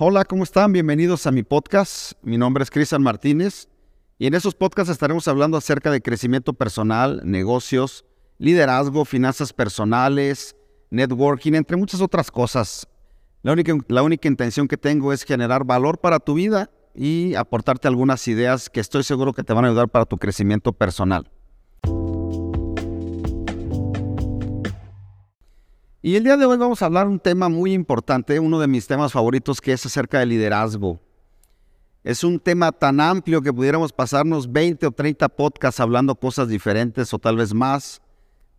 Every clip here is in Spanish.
Hola, ¿cómo están? Bienvenidos a mi podcast. Mi nombre es Cristian Martínez y en esos podcasts estaremos hablando acerca de crecimiento personal, negocios, liderazgo, finanzas personales, networking, entre muchas otras cosas. La única, la única intención que tengo es generar valor para tu vida y aportarte algunas ideas que estoy seguro que te van a ayudar para tu crecimiento personal. Y el día de hoy vamos a hablar un tema muy importante, uno de mis temas favoritos que es acerca del liderazgo. Es un tema tan amplio que pudiéramos pasarnos 20 o 30 podcasts hablando cosas diferentes o tal vez más,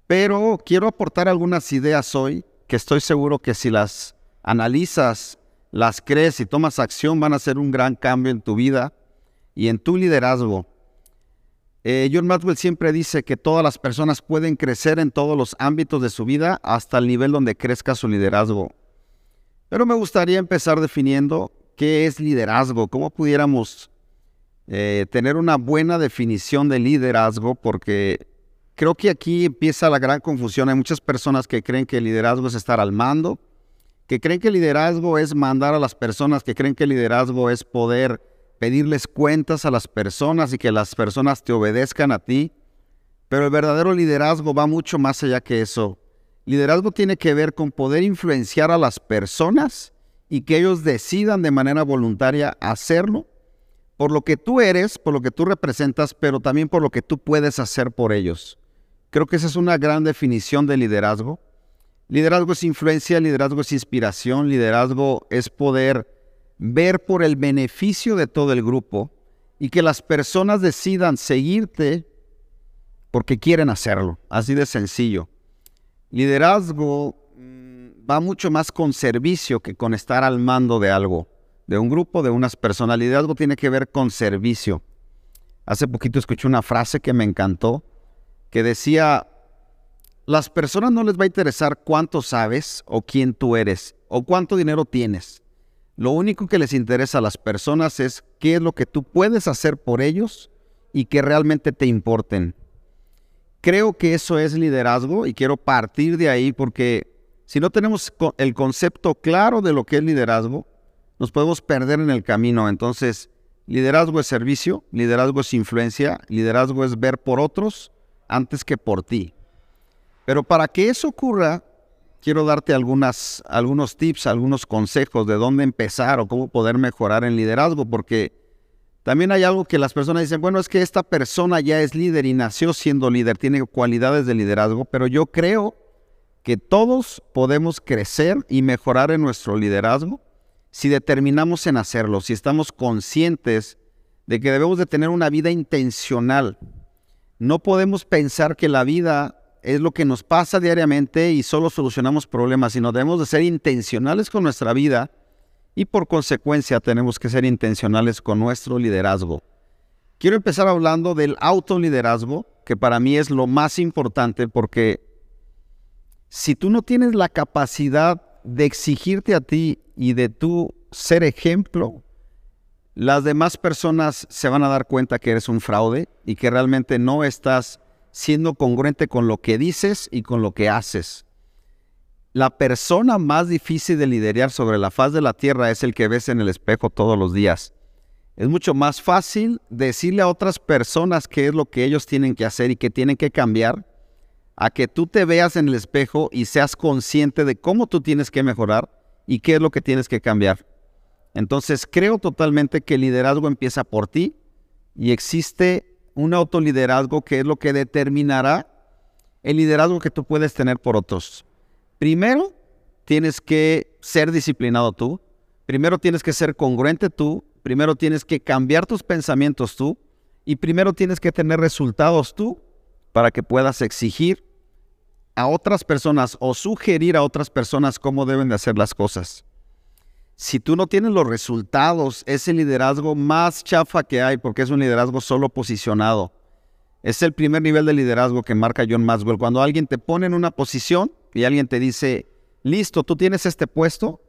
pero quiero aportar algunas ideas hoy que estoy seguro que si las analizas, las crees y tomas acción van a hacer un gran cambio en tu vida y en tu liderazgo. Eh, John Maxwell siempre dice que todas las personas pueden crecer en todos los ámbitos de su vida hasta el nivel donde crezca su liderazgo. Pero me gustaría empezar definiendo qué es liderazgo, cómo pudiéramos eh, tener una buena definición de liderazgo, porque creo que aquí empieza la gran confusión. Hay muchas personas que creen que el liderazgo es estar al mando, que creen que el liderazgo es mandar a las personas, que creen que el liderazgo es poder pedirles cuentas a las personas y que las personas te obedezcan a ti. Pero el verdadero liderazgo va mucho más allá que eso. Liderazgo tiene que ver con poder influenciar a las personas y que ellos decidan de manera voluntaria hacerlo por lo que tú eres, por lo que tú representas, pero también por lo que tú puedes hacer por ellos. Creo que esa es una gran definición de liderazgo. Liderazgo es influencia, liderazgo es inspiración, liderazgo es poder ver por el beneficio de todo el grupo y que las personas decidan seguirte porque quieren hacerlo. Así de sencillo. Liderazgo mm, va mucho más con servicio que con estar al mando de algo, de un grupo, de unas personas. Liderazgo tiene que ver con servicio. Hace poquito escuché una frase que me encantó, que decía, las personas no les va a interesar cuánto sabes o quién tú eres o cuánto dinero tienes. Lo único que les interesa a las personas es qué es lo que tú puedes hacer por ellos y que realmente te importen. Creo que eso es liderazgo y quiero partir de ahí porque si no tenemos el concepto claro de lo que es liderazgo, nos podemos perder en el camino. Entonces, liderazgo es servicio, liderazgo es influencia, liderazgo es ver por otros antes que por ti. Pero para que eso ocurra, quiero darte algunos tips, algunos consejos de dónde empezar o cómo poder mejorar en liderazgo, porque también hay algo que las personas dicen, bueno, es que esta persona ya es líder y nació siendo líder, tiene cualidades de liderazgo, pero yo creo que todos podemos crecer y mejorar en nuestro liderazgo si determinamos en hacerlo, si estamos conscientes de que debemos de tener una vida intencional. No podemos pensar que la vida es lo que nos pasa diariamente y solo solucionamos problemas, sino debemos de ser intencionales con nuestra vida y por consecuencia tenemos que ser intencionales con nuestro liderazgo. Quiero empezar hablando del autoliderazgo, que para mí es lo más importante porque si tú no tienes la capacidad de exigirte a ti y de tú ser ejemplo, las demás personas se van a dar cuenta que eres un fraude y que realmente no estás siendo congruente con lo que dices y con lo que haces. La persona más difícil de liderar sobre la faz de la tierra es el que ves en el espejo todos los días. Es mucho más fácil decirle a otras personas qué es lo que ellos tienen que hacer y que tienen que cambiar, a que tú te veas en el espejo y seas consciente de cómo tú tienes que mejorar y qué es lo que tienes que cambiar. Entonces creo totalmente que el liderazgo empieza por ti y existe un autoliderazgo que es lo que determinará el liderazgo que tú puedes tener por otros. Primero, tienes que ser disciplinado tú. Primero tienes que ser congruente tú. Primero tienes que cambiar tus pensamientos tú. Y primero tienes que tener resultados tú para que puedas exigir a otras personas o sugerir a otras personas cómo deben de hacer las cosas si tú no tienes los resultados, es el liderazgo más chafa que hay porque es un liderazgo solo posicionado. Es el primer nivel de liderazgo que marca John Maxwell. Cuando alguien te pone en una posición y alguien te dice, listo, tú tienes este puesto,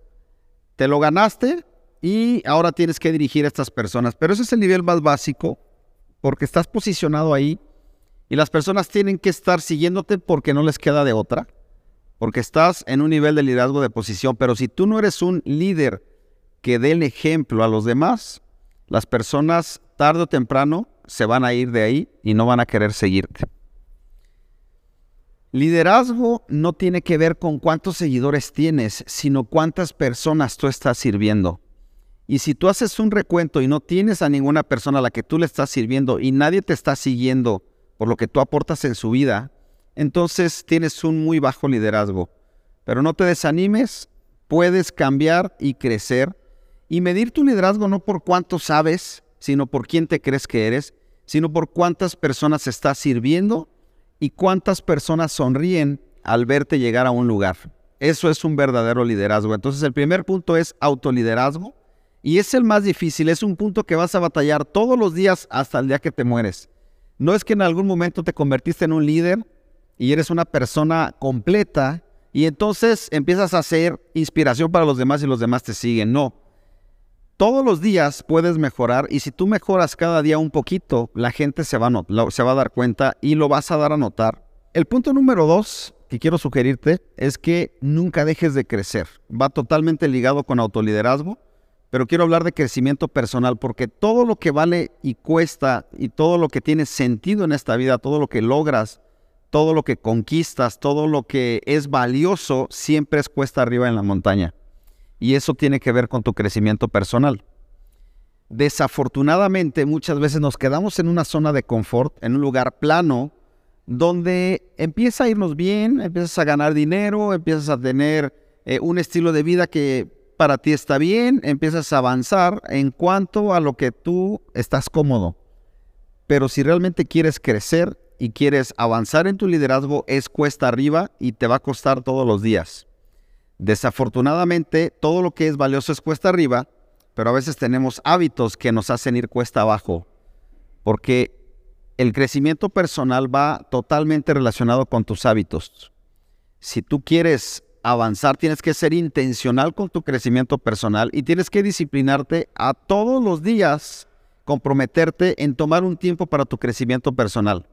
te lo ganaste y ahora tienes que dirigir a estas personas. Pero ese es el nivel más básico porque estás posicionado ahí y las personas tienen que estar siguiéndote porque no les queda de otra porque estás en un nivel de liderazgo de posición, pero si tú no eres un líder que dé el ejemplo a los demás, las personas tarde o temprano se van a ir de ahí y no van a querer seguirte. Liderazgo no tiene que ver con cuántos seguidores tienes, sino cuántas personas tú estás sirviendo. Y si tú haces un recuento y no tienes a ninguna persona a la que tú le estás sirviendo y nadie te está siguiendo por lo que tú aportas en su vida, entonces tienes un muy bajo liderazgo. Pero no te desanimes, puedes cambiar y crecer y medir tu liderazgo no por cuánto sabes, sino por quién te crees que eres, sino por cuántas personas estás sirviendo y cuántas personas sonríen al verte llegar a un lugar. Eso es un verdadero liderazgo. Entonces el primer punto es autoliderazgo y es el más difícil, es un punto que vas a batallar todos los días hasta el día que te mueres. No es que en algún momento te convertiste en un líder y eres una persona completa y entonces empiezas a ser inspiración para los demás y los demás te siguen. No. Todos los días puedes mejorar y si tú mejoras cada día un poquito, la gente se va, a se va a dar cuenta y lo vas a dar a notar. El punto número dos que quiero sugerirte es que nunca dejes de crecer. Va totalmente ligado con autoliderazgo, pero quiero hablar de crecimiento personal porque todo lo que vale y cuesta y todo lo que tiene sentido en esta vida, todo lo que logras, todo lo que conquistas, todo lo que es valioso, siempre es cuesta arriba en la montaña. Y eso tiene que ver con tu crecimiento personal. Desafortunadamente, muchas veces nos quedamos en una zona de confort, en un lugar plano, donde empieza a irnos bien, empiezas a ganar dinero, empiezas a tener eh, un estilo de vida que para ti está bien, empiezas a avanzar en cuanto a lo que tú estás cómodo. Pero si realmente quieres crecer, y quieres avanzar en tu liderazgo es cuesta arriba y te va a costar todos los días. Desafortunadamente, todo lo que es valioso es cuesta arriba, pero a veces tenemos hábitos que nos hacen ir cuesta abajo, porque el crecimiento personal va totalmente relacionado con tus hábitos. Si tú quieres avanzar, tienes que ser intencional con tu crecimiento personal y tienes que disciplinarte a todos los días, comprometerte en tomar un tiempo para tu crecimiento personal.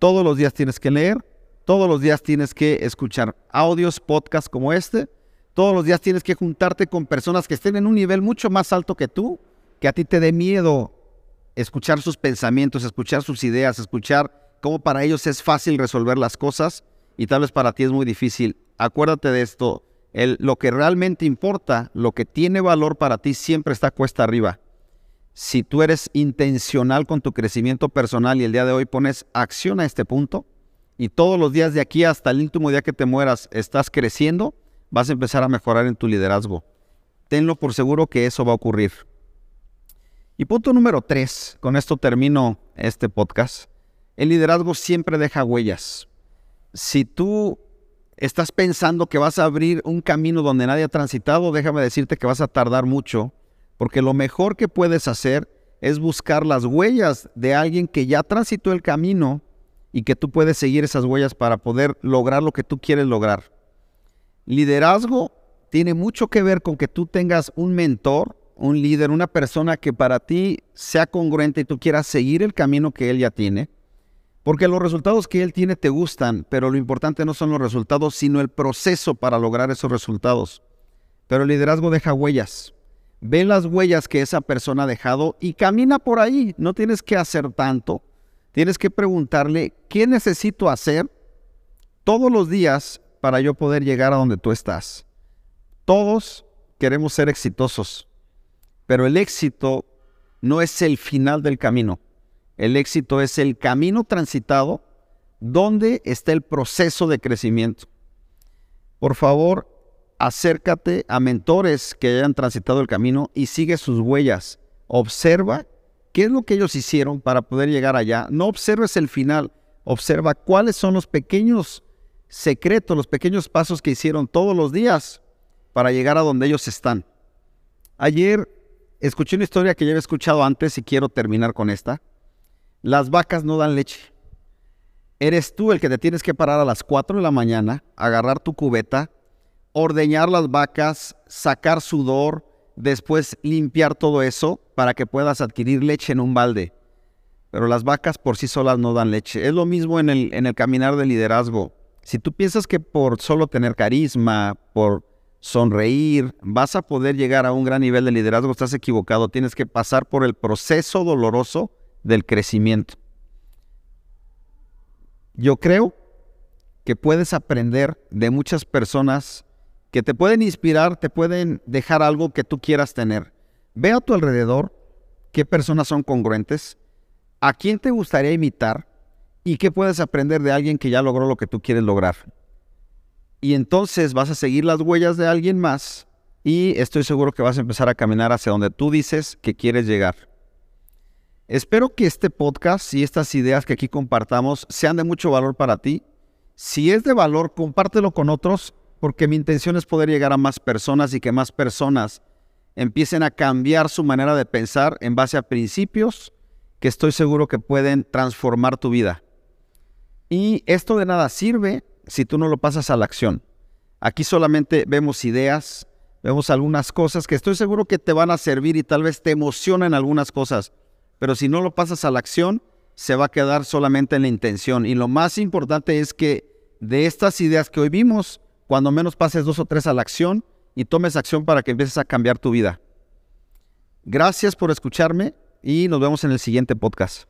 Todos los días tienes que leer, todos los días tienes que escuchar audios, podcasts como este, todos los días tienes que juntarte con personas que estén en un nivel mucho más alto que tú, que a ti te dé miedo escuchar sus pensamientos, escuchar sus ideas, escuchar cómo para ellos es fácil resolver las cosas y tal vez para ti es muy difícil. Acuérdate de esto, el, lo que realmente importa, lo que tiene valor para ti siempre está cuesta arriba si tú eres intencional con tu crecimiento personal y el día de hoy pones acción a este punto y todos los días de aquí hasta el último día que te mueras estás creciendo, vas a empezar a mejorar en tu liderazgo. Tenlo por seguro que eso va a ocurrir. Y punto número tres, con esto termino este podcast. El liderazgo siempre deja huellas. Si tú estás pensando que vas a abrir un camino donde nadie ha transitado, déjame decirte que vas a tardar mucho porque lo mejor que puedes hacer es buscar las huellas de alguien que ya transitó el camino y que tú puedes seguir esas huellas para poder lograr lo que tú quieres lograr. Liderazgo tiene mucho que ver con que tú tengas un mentor, un líder, una persona que para ti sea congruente y tú quieras seguir el camino que él ya tiene. Porque los resultados que él tiene te gustan, pero lo importante no son los resultados, sino el proceso para lograr esos resultados. Pero el liderazgo deja huellas ve las huellas que esa persona ha dejado y camina por ahí. No tienes que hacer tanto. Tienes que preguntarle, ¿qué necesito hacer todos los días para yo poder llegar a donde tú estás? Todos queremos ser exitosos, pero el éxito no es el final del camino. El éxito es el camino transitado donde está el proceso de crecimiento. Por favor, acércate a mentores que hayan transitado el camino y sigue sus huellas. Observa qué es lo que ellos hicieron para poder llegar allá. No observes el final, observa cuáles son los pequeños secretos, los pequeños pasos que hicieron todos los días para llegar a donde ellos están. Ayer escuché una historia que ya había escuchado antes y quiero terminar con esta. Las vacas no dan leche. Eres tú el que te tienes que parar a las 4 de la mañana, agarrar tu cubeta, ordeñar las vacas, sacar sudor, después limpiar todo eso para que puedas adquirir leche en un balde. Pero las vacas por sí solas no dan leche. Es lo mismo en el, en el caminar de liderazgo. Si tú piensas que por solo tener carisma, por sonreír, vas a poder llegar a un gran nivel de liderazgo, estás equivocado, tienes que pasar por el proceso doloroso del crecimiento. Yo creo que puedes aprender de muchas personas que te pueden inspirar, te pueden dejar algo que tú quieras tener. Ve a tu alrededor qué personas son congruentes, a quién te gustaría imitar y qué puedes aprender de alguien que ya logró lo que tú quieres lograr. Y entonces vas a seguir las huellas de alguien más y estoy seguro que vas a empezar a caminar hacia donde tú dices que quieres llegar. Espero que este podcast y estas ideas que aquí compartamos sean de mucho valor para ti. Si es de valor, compártelo con otros porque mi intención es poder llegar a más personas y que más personas empiecen a cambiar su manera de pensar en base a principios que estoy seguro que pueden transformar tu vida. Y esto de nada sirve si tú no lo pasas a la acción. Aquí solamente vemos ideas, vemos algunas cosas que estoy seguro que te van a servir y tal vez te emocionan algunas cosas, pero si no lo pasas a la acción, se va a quedar solamente en la intención. Y lo más importante es que de estas ideas que hoy vimos, cuando menos pases dos o tres a la acción y tomes acción para que empieces a cambiar tu vida. Gracias por escucharme y nos vemos en el siguiente podcast.